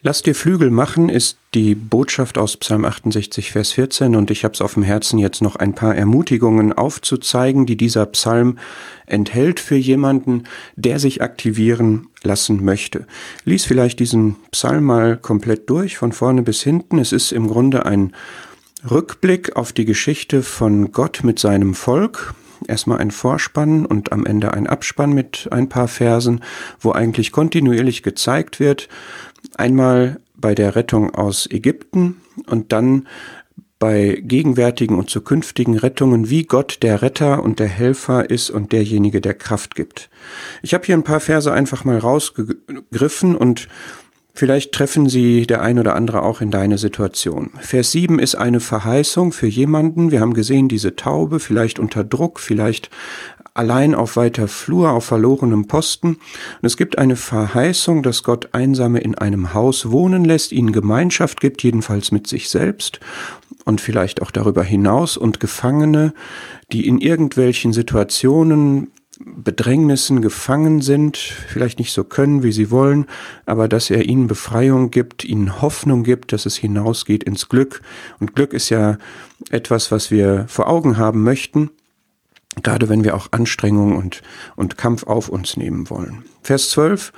Lass dir Flügel machen ist die Botschaft aus Psalm 68, Vers 14 und ich habe es auf dem Herzen jetzt noch ein paar Ermutigungen aufzuzeigen, die dieser Psalm enthält für jemanden, der sich aktivieren lassen möchte. Lies vielleicht diesen Psalm mal komplett durch, von vorne bis hinten. Es ist im Grunde ein Rückblick auf die Geschichte von Gott mit seinem Volk, erstmal ein Vorspann und am Ende ein Abspann mit ein paar Versen, wo eigentlich kontinuierlich gezeigt wird, einmal bei der Rettung aus Ägypten und dann bei gegenwärtigen und zukünftigen Rettungen, wie Gott der Retter und der Helfer ist und derjenige, der Kraft gibt. Ich habe hier ein paar Verse einfach mal rausgegriffen und Vielleicht treffen sie der ein oder andere auch in deine Situation. Vers 7 ist eine Verheißung für jemanden. Wir haben gesehen, diese Taube, vielleicht unter Druck, vielleicht allein auf weiter Flur, auf verlorenem Posten. Und es gibt eine Verheißung, dass Gott Einsame in einem Haus wohnen lässt, ihnen Gemeinschaft gibt, jedenfalls mit sich selbst und vielleicht auch darüber hinaus und Gefangene, die in irgendwelchen Situationen Bedrängnissen gefangen sind, vielleicht nicht so können, wie sie wollen, aber dass er ihnen Befreiung gibt, ihnen Hoffnung gibt, dass es hinausgeht ins Glück. Und Glück ist ja etwas, was wir vor Augen haben möchten, gerade wenn wir auch Anstrengung und, und Kampf auf uns nehmen wollen. Vers 12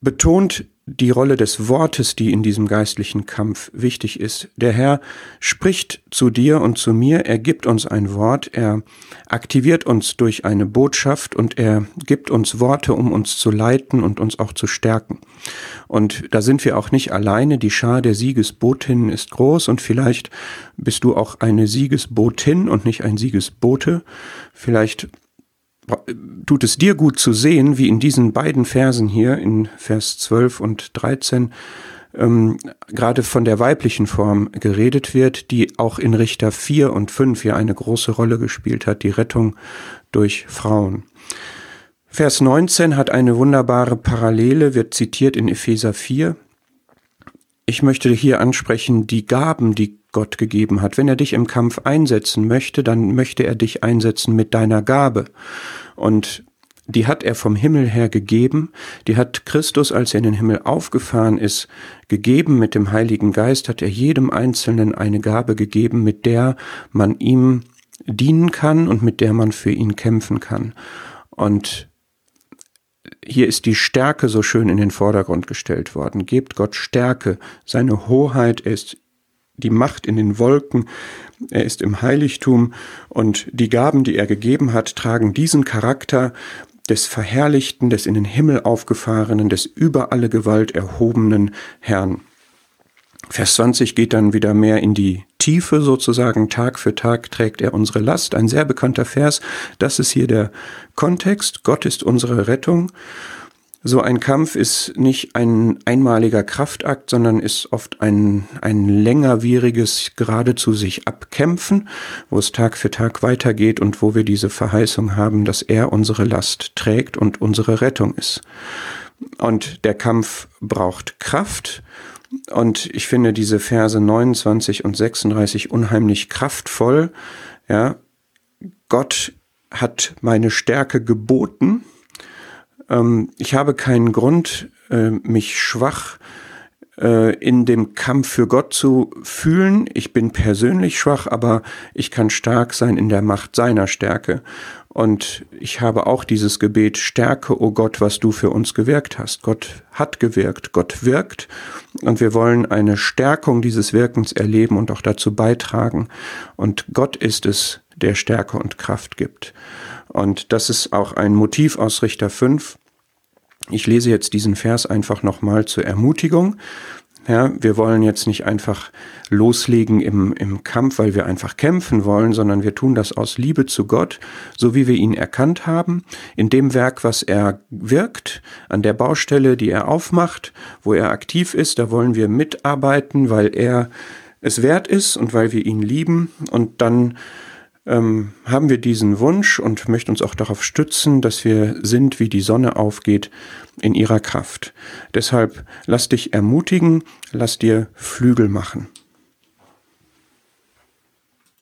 betont die Rolle des Wortes, die in diesem geistlichen Kampf wichtig ist. Der Herr spricht zu dir und zu mir, er gibt uns ein Wort, er aktiviert uns durch eine Botschaft und er gibt uns Worte, um uns zu leiten und uns auch zu stärken. Und da sind wir auch nicht alleine, die Schar der Siegesbotinnen ist groß und vielleicht bist du auch eine Siegesbotin und nicht ein Siegesbote. Vielleicht tut es dir gut zu sehen, wie in diesen beiden Versen hier, in Vers 12 und 13, ähm, gerade von der weiblichen Form geredet wird, die auch in Richter 4 und 5 ja eine große Rolle gespielt hat, die Rettung durch Frauen. Vers 19 hat eine wunderbare Parallele, wird zitiert in Epheser 4. Ich möchte hier ansprechen die Gaben, die Gott gegeben hat. Wenn er dich im Kampf einsetzen möchte, dann möchte er dich einsetzen mit deiner Gabe. Und die hat er vom Himmel her gegeben, die hat Christus, als er in den Himmel aufgefahren ist, gegeben mit dem Heiligen Geist, hat er jedem Einzelnen eine Gabe gegeben, mit der man ihm dienen kann und mit der man für ihn kämpfen kann. Und hier ist die Stärke so schön in den Vordergrund gestellt worden. Gebt Gott Stärke, seine Hoheit ist die Macht in den Wolken, er ist im Heiligtum und die Gaben, die er gegeben hat, tragen diesen Charakter des Verherrlichten, des in den Himmel aufgefahrenen, des über alle Gewalt erhobenen Herrn. Vers 20 geht dann wieder mehr in die Tiefe sozusagen. Tag für Tag trägt er unsere Last. Ein sehr bekannter Vers. Das ist hier der Kontext. Gott ist unsere Rettung. So ein Kampf ist nicht ein einmaliger Kraftakt, sondern ist oft ein, ein längerwieriges, geradezu sich abkämpfen, wo es Tag für Tag weitergeht und wo wir diese Verheißung haben, dass er unsere Last trägt und unsere Rettung ist. Und der Kampf braucht Kraft. Und ich finde diese Verse 29 und 36 unheimlich kraftvoll. Ja, Gott hat meine Stärke geboten ähm, ich habe keinen Grund, äh, mich schwach äh, in dem Kampf für Gott zu fühlen. Ich bin persönlich schwach, aber ich kann stark sein in der Macht seiner Stärke. Und ich habe auch dieses Gebet, stärke, o oh Gott, was du für uns gewirkt hast. Gott hat gewirkt, Gott wirkt. Und wir wollen eine Stärkung dieses Wirkens erleben und auch dazu beitragen. Und Gott ist es, der Stärke und Kraft gibt. Und das ist auch ein Motiv aus Richter 5. Ich lese jetzt diesen Vers einfach nochmal zur Ermutigung. Ja, wir wollen jetzt nicht einfach loslegen im, im Kampf, weil wir einfach kämpfen wollen, sondern wir tun das aus Liebe zu Gott, so wie wir ihn erkannt haben, in dem Werk, was er wirkt, an der Baustelle, die er aufmacht, wo er aktiv ist, da wollen wir mitarbeiten, weil er es wert ist und weil wir ihn lieben. Und dann ähm, haben wir diesen Wunsch und möchten uns auch darauf stützen, dass wir sind, wie die Sonne aufgeht, in ihrer Kraft. Deshalb lass dich ermutigen, lass dir Flügel machen.